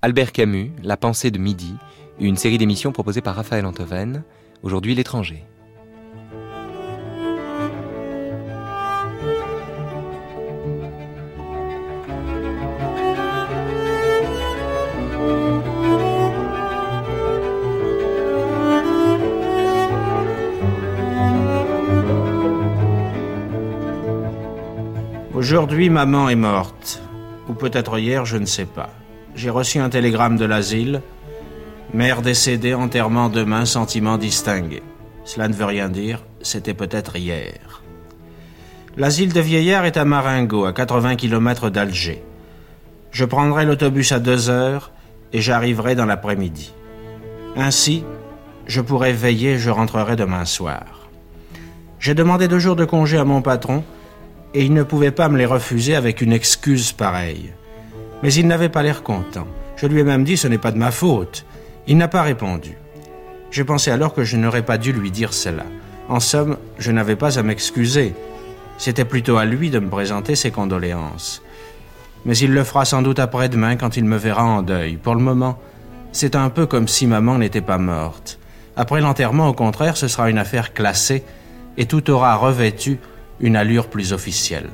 Albert Camus, La pensée de midi, une série d'émissions proposée par Raphaël Antoven, aujourd'hui l'étranger. Aujourd'hui, maman est morte. Ou peut-être hier, je ne sais pas j'ai reçu un télégramme de l'asile. Mère décédée, enterrement demain, sentiment distingué. Cela ne veut rien dire, c'était peut-être hier. L'asile de vieillards est à Maringo, à 80 km d'Alger. Je prendrai l'autobus à deux heures et j'arriverai dans l'après-midi. Ainsi, je pourrai veiller et je rentrerai demain soir. J'ai demandé deux jours de congé à mon patron et il ne pouvait pas me les refuser avec une excuse pareille. Mais il n'avait pas l'air content. Je lui ai même dit ce n'est pas de ma faute. Il n'a pas répondu. Je pensais alors que je n'aurais pas dû lui dire cela. En somme, je n'avais pas à m'excuser. C'était plutôt à lui de me présenter ses condoléances. Mais il le fera sans doute après-demain quand il me verra en deuil. Pour le moment, c'est un peu comme si maman n'était pas morte. Après l'enterrement, au contraire, ce sera une affaire classée et tout aura revêtu une allure plus officielle.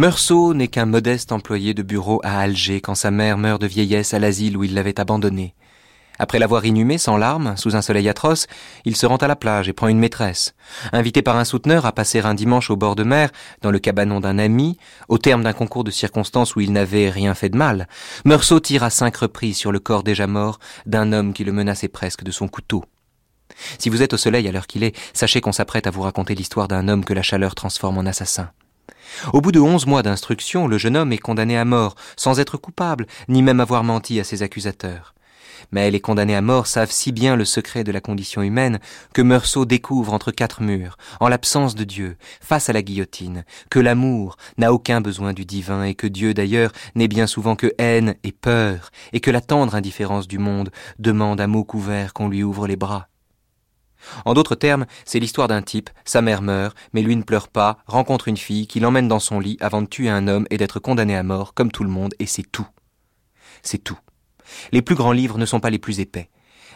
Meursault n'est qu'un modeste employé de bureau à Alger quand sa mère meurt de vieillesse à l'asile où il l'avait abandonné. Après l'avoir inhumé sans larmes, sous un soleil atroce, il se rend à la plage et prend une maîtresse. Invité par un souteneur à passer un dimanche au bord de mer, dans le cabanon d'un ami, au terme d'un concours de circonstances où il n'avait rien fait de mal, Meursault tire à cinq reprises sur le corps déjà mort d'un homme qui le menaçait presque de son couteau. Si vous êtes au soleil à l'heure qu'il est, sachez qu'on s'apprête à vous raconter l'histoire d'un homme que la chaleur transforme en assassin. Au bout de onze mois d'instruction, le jeune homme est condamné à mort, sans être coupable, ni même avoir menti à ses accusateurs. Mais les condamnés à mort savent si bien le secret de la condition humaine que Meursault découvre entre quatre murs, en l'absence de Dieu, face à la guillotine, que l'amour n'a aucun besoin du divin et que Dieu d'ailleurs n'est bien souvent que haine et peur, et que la tendre indifférence du monde demande à mots couverts qu'on lui ouvre les bras. En d'autres termes, c'est l'histoire d'un type, sa mère meurt, mais lui ne pleure pas, rencontre une fille qui l'emmène dans son lit avant de tuer un homme et d'être condamné à mort, comme tout le monde, et c'est tout. C'est tout. Les plus grands livres ne sont pas les plus épais.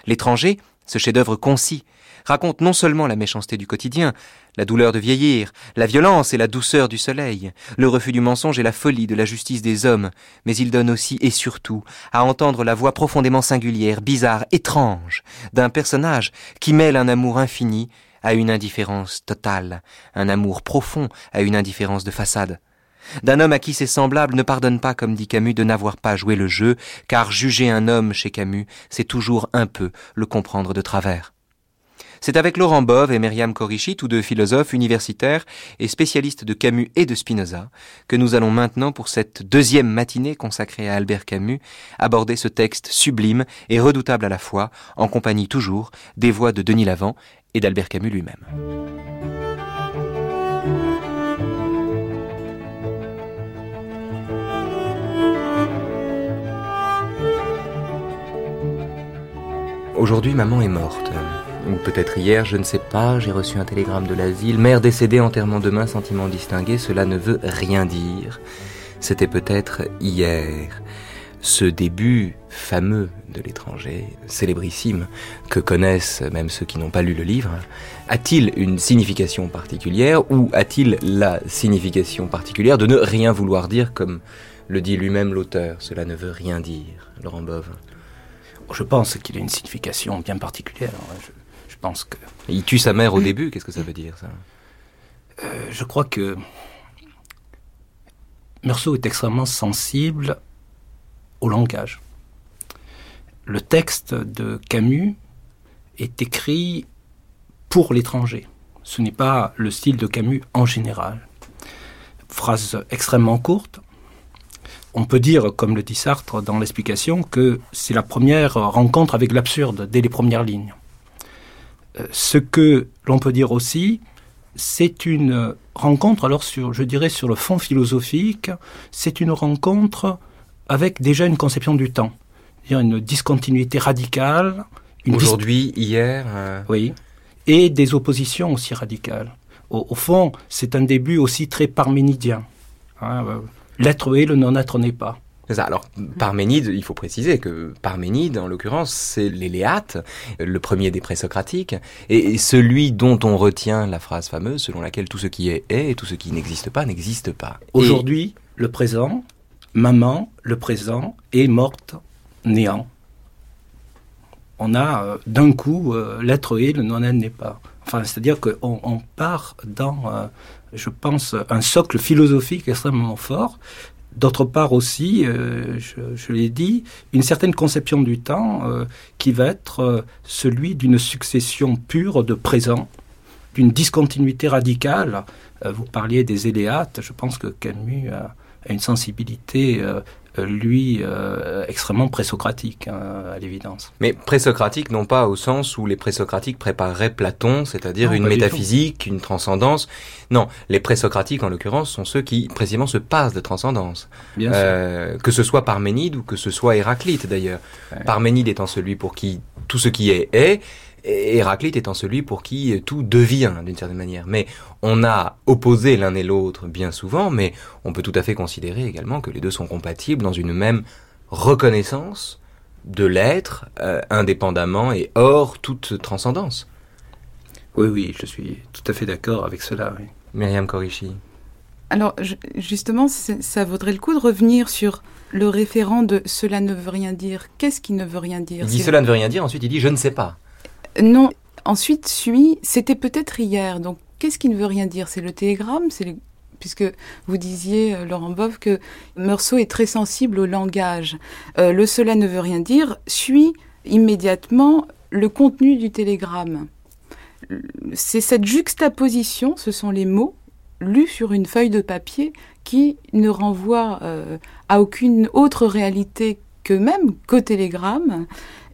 L'étranger, ce chef-d'œuvre concis, raconte non seulement la méchanceté du quotidien, la douleur de vieillir, la violence et la douceur du soleil, le refus du mensonge et la folie de la justice des hommes, mais il donne aussi et surtout à entendre la voix profondément singulière, bizarre, étrange d'un personnage qui mêle un amour infini à une indifférence totale, un amour profond à une indifférence de façade d'un homme à qui ses semblables ne pardonnent pas, comme dit Camus, de n'avoir pas joué le jeu, car juger un homme chez Camus, c'est toujours un peu le comprendre de travers. C'est avec Laurent Bove et Myriam Corichi, tous deux philosophes universitaires et spécialistes de Camus et de Spinoza, que nous allons maintenant, pour cette deuxième matinée consacrée à Albert Camus, aborder ce texte sublime et redoutable à la fois, en compagnie toujours des voix de Denis Lavant et d'Albert Camus lui-même. Aujourd'hui, maman est morte ou peut-être hier, je ne sais pas, j'ai reçu un télégramme de l'asile, mère décédée, enterrement demain, sentiment distingué, cela ne veut rien dire. C'était peut-être hier. Ce début fameux de l'étranger, célébrissime, que connaissent même ceux qui n'ont pas lu le livre, a-t-il une signification particulière ou a-t-il la signification particulière de ne rien vouloir dire comme le dit lui-même l'auteur? Cela ne veut rien dire, Laurent Bove. Je pense qu'il a une signification bien particulière que. Il tue sa mère au début, qu'est-ce que ça veut dire ça? Euh, Je crois que Meursault est extrêmement sensible au langage. Le texte de Camus est écrit pour l'étranger. Ce n'est pas le style de Camus en général. Phrase extrêmement courte. On peut dire, comme le dit Sartre dans l'explication, que c'est la première rencontre avec l'absurde dès les premières lignes ce que l'on peut dire aussi, c'est une rencontre, alors sur, je dirais sur le fond philosophique, c'est une rencontre avec déjà une conception du temps, une discontinuité radicale. Aujourd'hui, hier. Euh, oui, et des oppositions aussi radicales. Au, fond, c'est un début aussi très parménidien. Hein, euh, l'être est, le non-être n'est pas. Alors, Parménide, il faut préciser que Parménide, en l'occurrence, c'est l'Éléate, le premier des présocratiques, et celui dont on retient la phrase fameuse selon laquelle tout ce qui est est et tout ce qui n'existe pas n'existe pas. Aujourd'hui, le présent, maman, le présent, est morte, néant. On a euh, d'un coup euh, l'être est, le non-être n'est pas. Enfin, c'est-à-dire qu'on on part dans, euh, je pense, un socle philosophique extrêmement fort D'autre part aussi, euh, je, l'ai dit, une certaine conception du temps euh, qui va être celui d'une succession pure de présents, d'une discontinuité radicale. vous parliez des éléates, je pense que Camus a, une sensibilité lui, euh, extrêmement présocratique, hein, à l'évidence. Mais présocratique, non pas au sens où les présocratiques prépareraient Platon, c'est-à-dire une métaphysique, une transcendance. Non, les présocratiques, en l'occurrence, sont ceux qui, précisément, se passent de transcendance. Euh, que ce soit Parménide ou que ce soit Héraclite, d'ailleurs. Parménide étant celui pour qui tout ce qui est est, Héraclite étant celui pour qui tout devient d'une certaine manière. Mais on a opposé l'un et l'autre bien souvent, mais on peut tout à fait considérer également que les deux sont compatibles dans une même reconnaissance de l'être euh, indépendamment et hors toute transcendance. Oui, oui, je suis tout à fait d'accord avec cela. Myriam Korishi. Alors, justement, ça vaudrait le coup de revenir sur le référent de cela ne veut rien dire. Qu'est-ce qui ne veut rien dire? Il dit cela ne veut rien dire, ensuite il dit je ne sais pas. Non. Ensuite suit, c'était peut-être hier. Donc, qu'est-ce qui ne veut rien dire? C'est le télégramme, c'est puisque vous disiez, euh, Laurent Boff, que Meursault est très sensible au langage. Euh, le cela ne veut rien dire suit immédiatement le contenu du télégramme. C'est cette juxtaposition, ce sont les mots lus sur une feuille de papier qui ne renvoient euh, à aucune autre réalité qu'eux-mêmes, qu'au télégramme.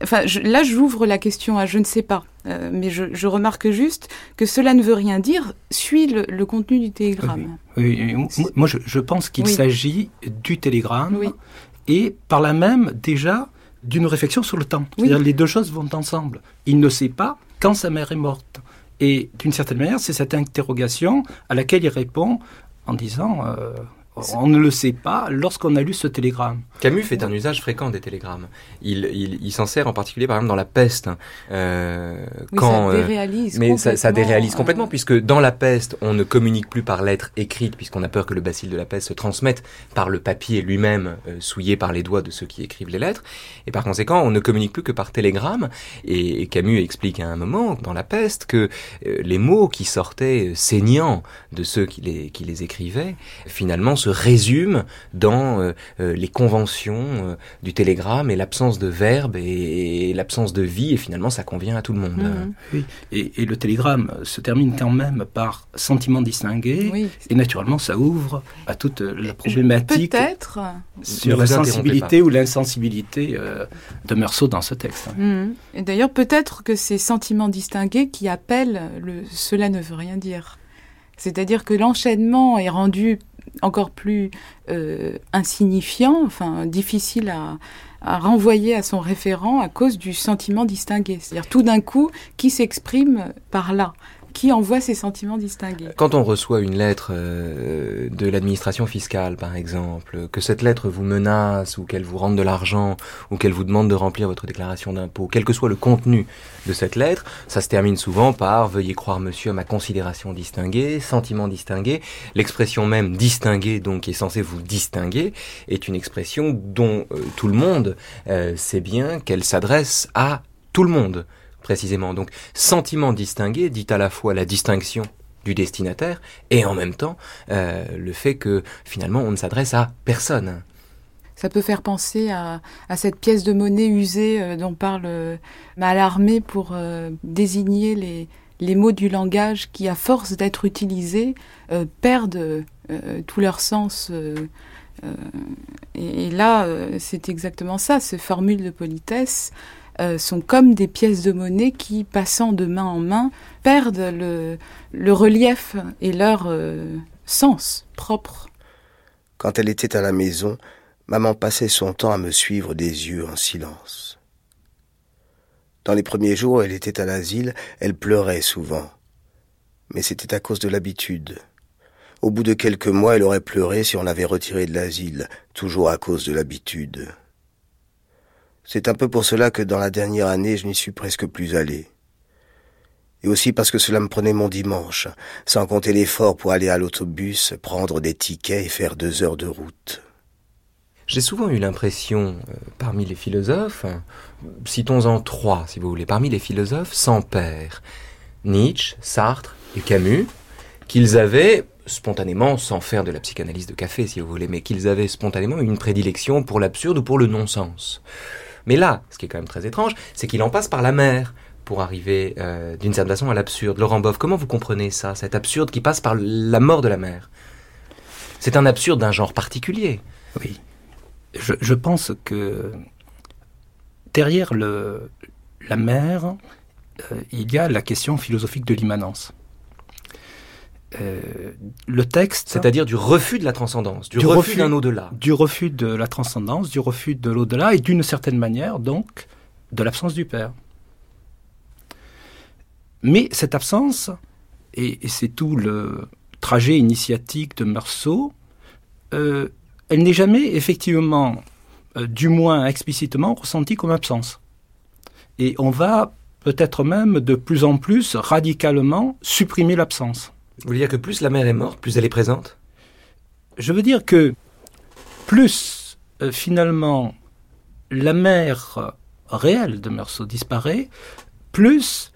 Enfin, là, j'ouvre la question à je ne sais pas, euh, mais je, remarque juste que cela ne veut rien dire, suit le, contenu du télégramme. Oui, moi, je, pense qu'il s'agit du télégramme et par là même déjà d'une réflexion sur le temps. C'est-à-dire les deux choses vont ensemble. Il ne sait pas quand sa mère est morte. Et d'une certaine manière, c'est cette interrogation à laquelle il répond en disant euh, on ne le sait pas lorsqu'on a lu ce télégramme. Camus fait un usage fréquent des télégrammes. Il, il, s'en sert en particulier, par exemple, dans La Peste. Euh, quand, ça euh, déréalise mais ça, déréalise complètement, puisque dans La Peste, on ne communique plus par lettres écrites, puisqu'on a peur que le bacille de la peste se transmette par le papier lui-même, euh, souillé par les doigts de ceux qui écrivent les lettres. Et par conséquent, on ne communique plus que par télégramme. Et, Camus explique à un moment, dans La Peste, que les mots qui sortaient saignants de ceux qui les, qui les écrivaient, finalement, se résume dans euh, euh, les conventions euh, du télégramme et l'absence de verbe et, l'absence de vie, et finalement ça convient à tout le monde. Mhm. Oui, et, le télégramme se termine quand même par sentiment distingué, et naturellement ça ouvre à toute la problématique peut-être sur la sensibilité ou l'insensibilité de Meursault dans ce texte. Mhm. Et d'ailleurs peut-être que ces sentiments distingués qui appellent le cela ne veut rien dire. C'est-à-dire que l'enchaînement est rendu encore plus euh, insignifiant, difficile à, renvoyer à son référent à cause du sentiment distingué. C'est-à-dire tout d'un coup qui s'exprime par là qui envoie ces sentiments distingués. Quand on reçoit une lettre euh, de l'administration fiscale, par exemple, que cette lettre vous menace ou qu'elle vous rende de l'argent ou qu'elle vous demande de remplir votre déclaration d'impôt, quel que soit le contenu de cette lettre, ça se termine souvent par veuillez croire monsieur à ma considération distinguée, sentiment distingué. L'expression même distingué, donc qui est censée vous distinguer, est une expression dont euh, tout le monde euh, sait bien qu'elle s'adresse à tout le monde précisément. Donc, sentiment distingué dit à la fois la distinction du destinataire et en même temps euh, le fait que finalement on ne s'adresse à personne. Ça peut faire penser à, cette pièce de monnaie usée euh, dont parle euh, pour désigner les, mots du langage qui, à force d'être utilisés, perdent tout leur sens. Et, là, c'est exactement ça, ces formules de politesse euh, sont comme des pièces de monnaie qui, passant de main en main, perdent le, relief et leur euh, sens propre. Quand elle était à la maison, maman passait son temps à me suivre des yeux en silence. Dans les premiers jours, elle était à l'asile, elle pleurait souvent. Mais c'était à cause de l'habitude. Au bout de quelques mois, elle aurait pleuré si on l'avait retirée de l'asile, toujours à cause de l'habitude. C'est un peu pour cela que dans la dernière année, je n'y suis presque plus allé. Et aussi parce que cela me prenait mon dimanche, sans compter l'effort pour aller à l'autobus, prendre des tickets et faire deux heures de route. J'ai souvent eu l'impression, euh, parmi les philosophes, citons-en trois si vous voulez, parmi les philosophes sans père, Nietzsche, Sartre et Camus, qu'ils avaient spontanément, sans faire de la psychanalyse de café si vous voulez, mais qu'ils avaient spontanément une prédilection pour l'absurde ou pour le non-sens. Mais là, ce qui est quand même très étrange, c'est qu'il en passe par la mer pour arriver euh, d'une certaine façon à l'absurde. Laurent Boff, comment vous comprenez ça, cet absurde qui passe par la mort de la mer? C'est un absurde d'un genre particulier. Oui. Je, pense que derrière la mer, euh, il y a la question philosophique de l'immanence. Euh, le texte. C'est-à-dire du refus de la transcendance, du, refus, d'un au-delà. Du refus de la transcendance, du refus de l'au-delà et d'une certaine manière, donc, de l'absence du Père. Mais cette absence, et, c'est tout le trajet initiatique de Meursault, euh, elle n'est jamais effectivement, euh, du moins explicitement, ressentie comme absence. Et on va peut-être même de plus en plus radicalement supprimer l'absence. Vous voulez dire que plus la mère est morte, plus elle est présente? Je veux dire que plus euh, finalement la mère réelle de Meursault disparaît, plus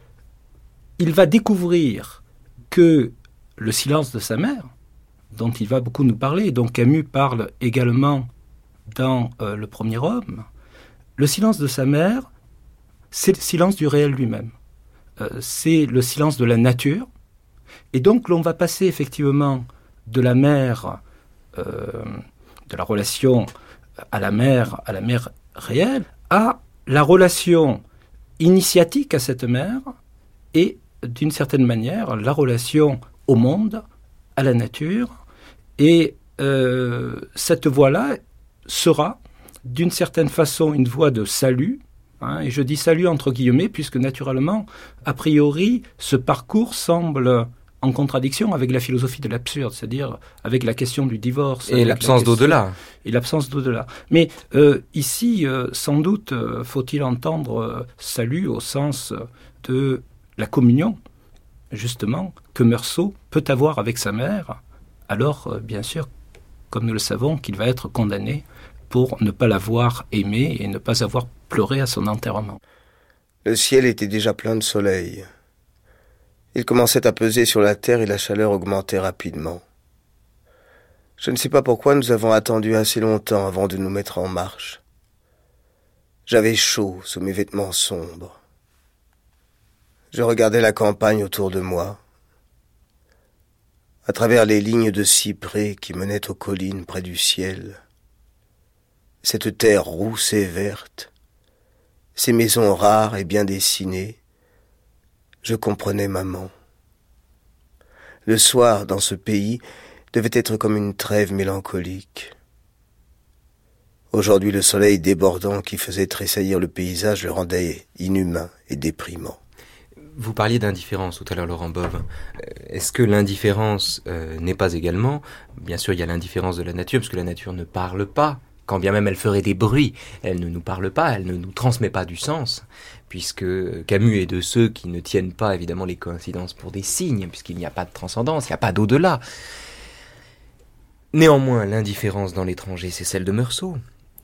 il va découvrir que le silence de sa mère, dont il va beaucoup nous parler, dont Camus parle également dans euh, Le premier homme, le silence de sa mère, c'est le silence du réel lui-même. Euh, c'est le silence de la nature, et donc l'on va passer effectivement de la mère, euh, de la relation à la mère, à la réelle, à la relation initiatique à cette mère et d'une certaine manière la relation au monde, à la nature, et euh, cette voie-là sera d'une certaine façon une voie de salut, hein, et je dis salut entre guillemets, puisque naturellement, a priori, ce parcours semble en contradiction avec la philosophie de l'absurde, c'est-à-dire avec la question du divorce. Et l'absence d'au-delà. Et l'absence d'au-delà. Mais euh, ici, euh, sans doute, euh, faut-il entendre salut au sens de la communion, justement, que Meursault peut avoir avec sa mère, alors, bien sûr, comme nous le savons, qu'il va être condamné pour ne pas l'avoir aimé et ne pas avoir pleuré à son enterrement. Le ciel était déjà plein de soleil. Il commençait à peser sur la terre et la chaleur augmentait rapidement. Je ne sais pas pourquoi nous avons attendu assez longtemps avant de nous mettre en marche. J'avais chaud sous mes vêtements sombres. Je regardais la campagne autour de moi, à travers les lignes de cyprès qui menaient aux collines près du ciel. Cette terre rousse et verte, ces maisons rares et bien dessinées, je comprenais maman. Le soir, dans ce pays, devait être comme une trêve mélancolique. Aujourd'hui, le soleil débordant qui faisait tressaillir le paysage le rendait inhumain et déprimant. Vous parliez d'indifférence tout à l'heure, Laurent Bove. Euh, est-ce que l'indifférence euh, n'est pas également, bien sûr, il y a l'indifférence de la nature, parce que la nature ne parle pas, quand bien même elle ferait des bruits, elle ne nous parle pas, elle ne nous transmet pas du sens puisque Camus est de ceux qui ne tiennent pas évidemment les coïncidences pour des signes, puisqu'il n'y a pas de transcendance, il n'y a pas d'au-delà. Néanmoins, l'indifférence dans l'étranger, c'est celle de Meursault.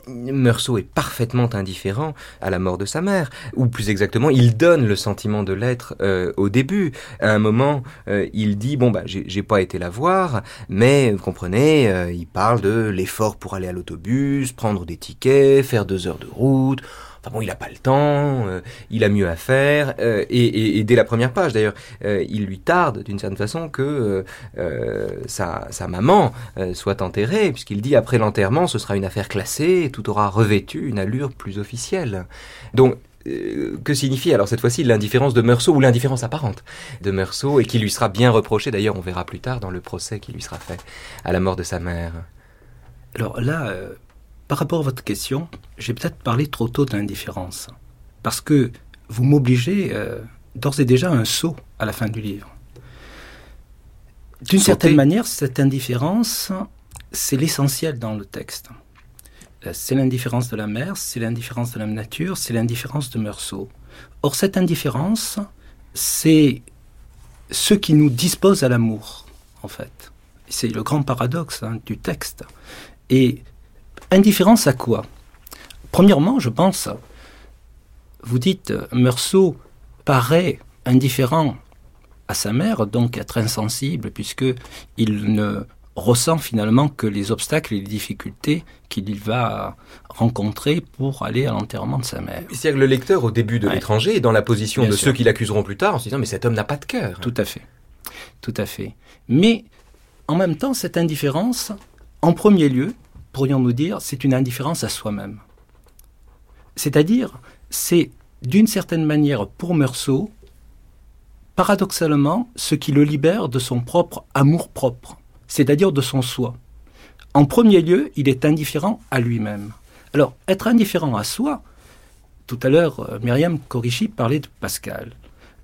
Meursault est parfaitement indifférent à la mort de sa mère, ou plus exactement, il donne le sentiment de l'être euh, au début. À un moment, euh, il dit bon bah j'ai pas été la voir, mais vous comprenez, euh, il parle de l'effort pour aller à l'autobus, prendre des tickets, faire deux heures de route. Enfin bon, il n'a pas le temps, euh, il a mieux à faire, euh, et, dès la première page d'ailleurs, euh, il lui tarde d'une certaine façon que sa, maman soit enterrée, puisqu'il dit après l'enterrement, ce sera une affaire classée, tout aura revêtu une allure plus officielle. Donc que signifie alors cette fois-ci l'indifférence de Meursault ou l'indifférence apparente de Meursault et qui lui sera bien reprochée d'ailleurs on verra plus tard dans le procès qui lui sera fait à la mort de sa mère? Alors là, par rapport à votre question, j'ai peut-être parlé trop tôt d'indifférence. Parce que vous m'obligez euh, d'ores et déjà à un saut à la fin du livre. D'une certaine manière, cette indifférence, c'est l'essentiel dans le texte. Euh, c'est l'indifférence de la mère, c'est l'indifférence de la nature, c'est l'indifférence de Meursault. Or, cette indifférence, c'est ce qui nous dispose à l'amour, en fait. C'est le grand paradoxe hein, du texte. Et indifférence à quoi? Premièrement, je pense, vous dites, Meursault paraît indifférent à sa mère, donc être insensible, puisque il ne ressent finalement que les obstacles et les difficultés qu'il va rencontrer pour aller à l'enterrement de sa mère. C'est-à-dire que le lecteur, au début de l'étranger, est dans la position de ceux qui l'accuseront plus tard en se disant mais cet homme n'a pas de cœur. Tout à fait. Tout à fait. Mais en même temps, cette indifférence, en premier lieu, pourrions-nous dire, c'est une indifférence à soi-même. C'est-à-dire, c'est d'une certaine manière pour Meursault, paradoxalement, ce qui le libère de son propre amour-propre, c'est-à-dire de son soi. En premier lieu, il est indifférent à lui-même. Alors, être indifférent à soi, tout à l'heure, euh, Myriam Korishi parlait de Pascal.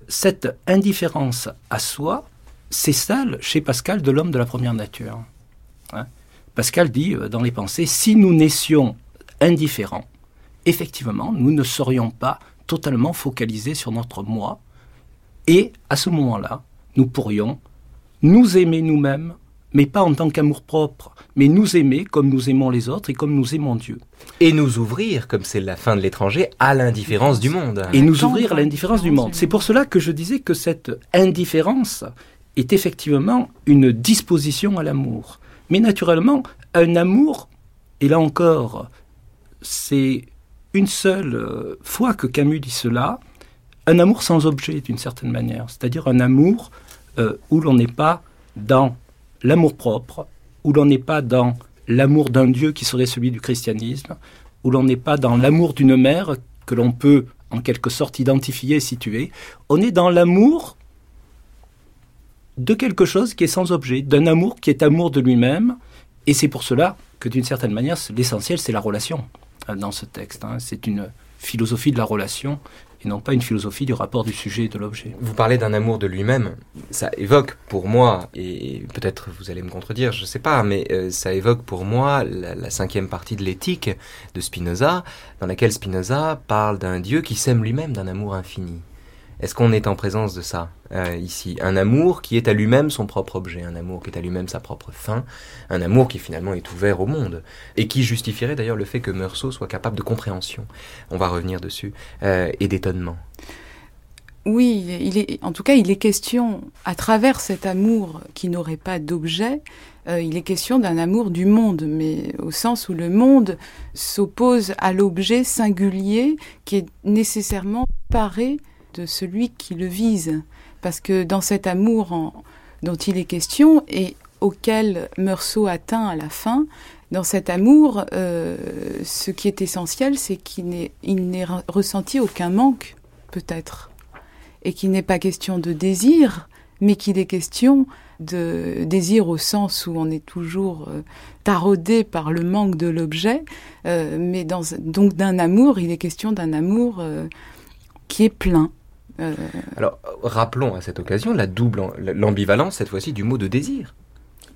Cette indifférence à soi, c'est celle, chez Pascal, de l'homme de la première nature. Pascal dit euh, dans les pensées, si nous naissions indifférents, effectivement, nous ne serions pas totalement focalisés sur notre moi. Et à ce moment-là, nous pourrions nous aimer nous-mêmes, mais pas en tant qu'amour propre, mais nous aimer comme nous aimons les autres et comme nous aimons Dieu. Et nous ouvrir, comme c'est la fin de l'étranger, à l'indifférence du monde. Et nous ouvrir à l'indifférence du monde. C'est pour cela que je disais que cette indifférence est effectivement une disposition à l'amour. Mais naturellement, un amour, et là encore, c'est une seule euh, fois que Camus dit cela, un amour sans objet d'une certaine manière, c'est-à-dire un amour euh, où l'on n'est pas dans l'amour propre, où l'on n'est pas dans l'amour d'un Dieu qui serait celui du christianisme, où l'on n'est pas dans l'amour d'une mère que l'on peut en quelque sorte identifier et situer, on est dans l'amour de quelque chose qui est sans objet, d'un amour qui est amour de lui-même, et c'est pour cela que d'une certaine manière, l'essentiel, c'est la relation dans ce texte. Hein. C'est une philosophie de la relation et non pas une philosophie du rapport du sujet et de l'objet. Vous parlez d'un amour de lui-même. Ça évoque pour moi, et peut-être vous allez me contredire, je ne sais pas, mais euh, ça évoque pour moi la, la cinquième partie de l'éthique de Spinoza, dans laquelle Spinoza parle d'un Dieu qui s'aime lui-même d'un amour infini. Est-ce qu'on est en présence de ça euh, ici? Un amour qui est à lui-même son propre objet, un amour qui est à lui-même sa propre fin, un amour qui finalement est ouvert au monde et qui justifierait d'ailleurs le fait que Meursault soit capable de compréhension. On va revenir dessus euh, et d'étonnement. Oui, il est, en tout cas, il est question, à travers cet amour qui n'aurait pas d'objet, euh, il est question d'un amour du monde, mais au sens où le monde s'oppose à l'objet singulier qui est nécessairement paré de celui qui le vise. Parce que dans cet amour dont il est question et auquel Meursault atteint à la fin, dans cet amour, euh, ce qui est essentiel, c'est qu'il n'est ressenti aucun manque, peut-être. Et qu'il n'est pas question de désir, mais qu'il est question de désir au sens où on est toujours euh, taraudé par le manque de l'objet, euh, mais donc d'un amour, il est question d'un amour qui est plein, Alors, rappelons à cette occasion la double, l'ambivalence cette fois-ci du mot de désir.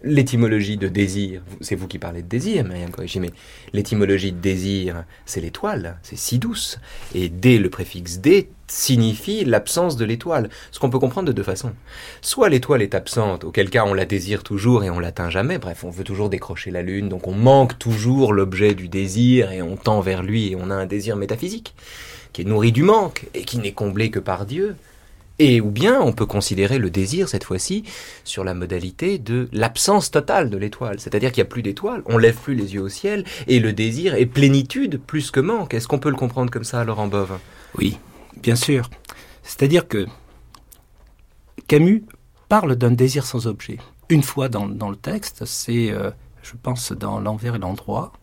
L'étymologie de désir, c'est vous qui parlez de désir, Marianne mais l'étymologie de désir, c'est l'étoile, c'est si douce. Et dès le préfixe dé signifie l'absence de l'étoile. Ce qu'on peut comprendre de deux façons. Soit l'étoile est absente, auquel cas on la désire toujours et on l'atteint jamais, bref, on veut toujours décrocher la lune, donc on manque toujours l'objet du désir et on tend vers lui et on a un désir métaphysique qui est nourri du manque et qui n'est comblé que par Dieu. Et ou bien on peut considérer le désir cette fois-ci sur la modalité de l'absence totale de l'étoile, c'est-à-dire qu'il n'y a plus d'étoile, on lève plus les yeux au ciel et le désir est plénitude plus que manque. Est-ce qu'on peut le comprendre comme ça, Laurent Bove? Oui, bien sûr. C'est-à-dire que Camus parle d'un désir sans objet. Une fois dans, le texte, c'est, euh, je pense, dans L'envers et l'endroit.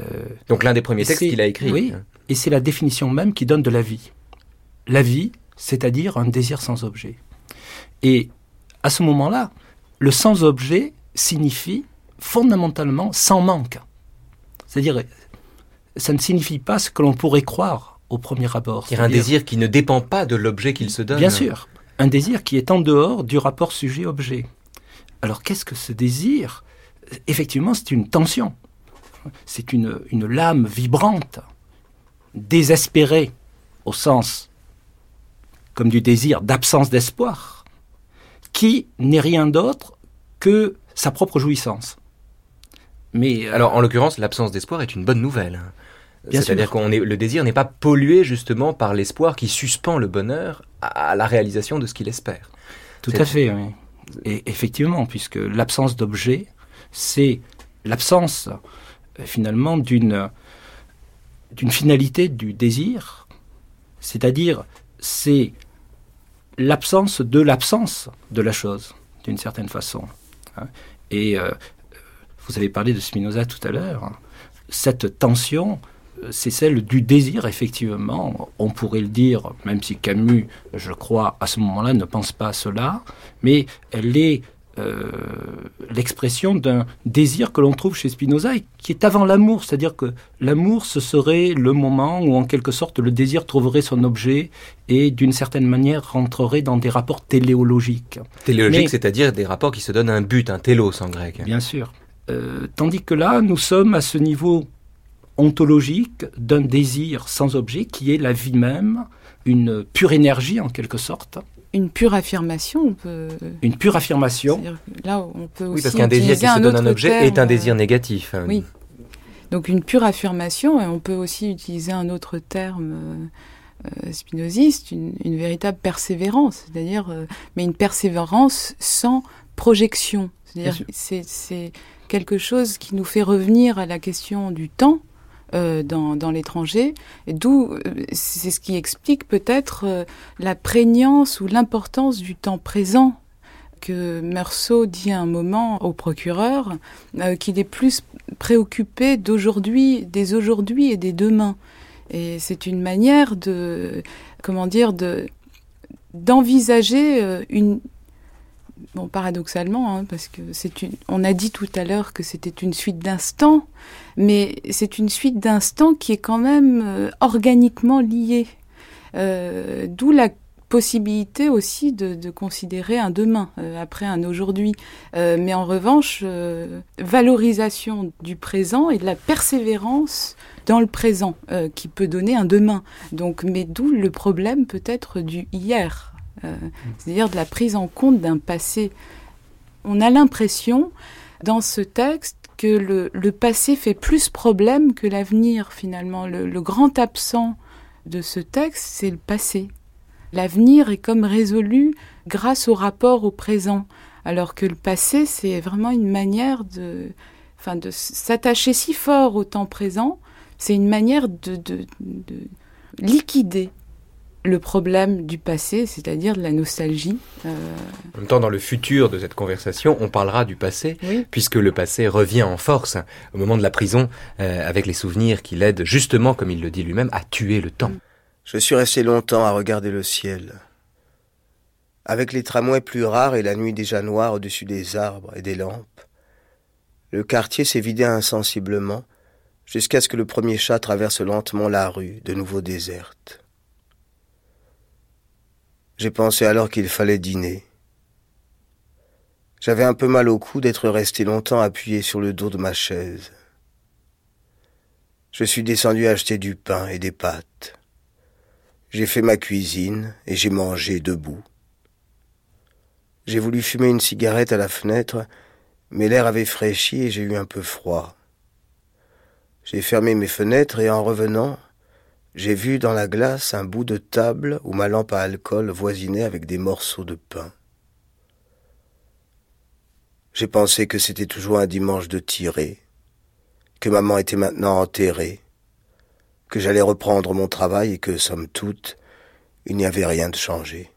Euh, Donc l'un des premiers textes qu'il a écrit. Oui, et c'est la définition même qui donne de la vie. La vie, c'est-à-dire un désir sans objet. Et à ce moment-là, le sans objet signifie fondamentalement sans manque. C'est-à-dire, ça ne signifie pas ce que l'on pourrait croire au premier abord. C'est un désir qui ne dépend pas de l'objet qu'il se donne. Bien sûr, un désir qui est en dehors du rapport sujet-objet. Alors qu'est-ce que ce désir? Effectivement, c'est une tension. C'est une, une lame vibrante, désespérée, au sens comme du désir d'absence d'espoir, qui n'est rien d'autre que sa propre jouissance. Mais euh, alors, en l'occurrence, l'absence d'espoir est une bonne nouvelle. C'est-à-dire que le désir n'est pas pollué justement par l'espoir qui suspend le bonheur à la réalisation de ce qu'il espère. Tout à fait, oui. Et effectivement, puisque l'absence d'objet, c'est l'absence euh, finalement d'une d'une finalité du désir, c'est-à-dire c'est l'absence de l'absence de la chose, d'une certaine façon. Hein. Et euh, vous avez parlé de Spinoza tout à l'heure. Cette tension, c'est celle du désir, effectivement. On pourrait le dire, même si Camus, je crois, à ce moment-là, ne pense pas à cela, mais elle est euh, l'expression d'un désir que l'on trouve chez Spinoza et qui est avant l'amour, c'est-à-dire que l'amour, ce serait le moment où en quelque sorte le désir trouverait son objet et d'une certaine manière rentrerait dans des rapports téléologiques. Téléologiques, c'est-à-dire des rapports qui se donnent un but, un télos en grec. Bien sûr. Euh, tandis que là, nous sommes à ce niveau ontologique d'un désir sans objet qui est la vie même, une pure énergie en quelque sorte, une pure affirmation. On peut... Une pure affirmation. Là, on peut aussi oui, parce qu'un désir qui se donne un objet est un désir négatif. Oui. Donc une pure affirmation, et on peut aussi utiliser un autre terme euh, euh spinoziste, une, véritable persévérance, c'est-à-dire, euh, mais une persévérance sans projection. C'est-à-dire, c'est quelque chose qui nous fait revenir à la question du temps, euh, dans, l'étranger, d'où euh, c'est ce qui explique peut-être euh, la prégnance ou l'importance du temps présent que Meursault dit à un moment au procureur qu'il est plus préoccupé d'aujourd'hui, des aujourd'hui et des demain. Et c'est une manière de, comment dire, de d'envisager une, paradoxalement, hein, parce que on a dit tout à l'heure que c'était une suite d'instants, mais c'est une suite d'instants qui est quand même euh, organiquement liée. Euh, D'où la possibilité aussi de, considérer un demain euh, après un aujourd'hui. Mais en revanche, valorisation du présent et de la persévérance dans le présent qui peut donner un demain. Donc, mais d'où le problème peut-être du hier. Euh, c'est-à-dire de la prise en compte d'un passé. On a l'impression dans ce texte que le, passé fait plus problème que l'avenir finalement. Le, grand absent de ce texte, c'est le passé. L'avenir est comme résolu grâce au rapport au présent, alors que le passé, c'est vraiment une manière de, enfin, de s'attacher si fort au temps présent, c'est une manière de, de liquider le problème du passé, c'est-à-dire de la nostalgie. Euh, en même temps, dans le futur de cette conversation, on parlera du passé, puisque le passé revient en force au moment de la prison, euh, avec les souvenirs qui l'aident justement, comme il le dit lui-même, à tuer le temps. Je suis resté longtemps à regarder le ciel. Avec les tramways plus rares et la nuit déjà noire au-dessus des arbres et des lampes, le quartier s'est vidé insensiblement jusqu'à ce que le premier chat traverse lentement la rue, de nouveau déserte. J'ai pensé alors qu'il fallait dîner. J'avais un peu mal au cou d'être resté longtemps appuyé sur le dos de ma chaise. Je suis descendu acheter du pain et des pâtes. J'ai fait ma cuisine et j'ai mangé debout. J'ai voulu fumer une cigarette à la fenêtre, mais l'air avait fraîchi et j'ai eu un peu froid. J'ai fermé mes fenêtres et en revenant, j'ai vu dans la glace un bout de table où ma lampe à alcool voisinait avec des morceaux de pain. J'ai pensé que c'était toujours un dimanche de tirée, que maman était maintenant enterrée, que j'allais reprendre mon travail et que, somme toute, il n'y avait rien de changé.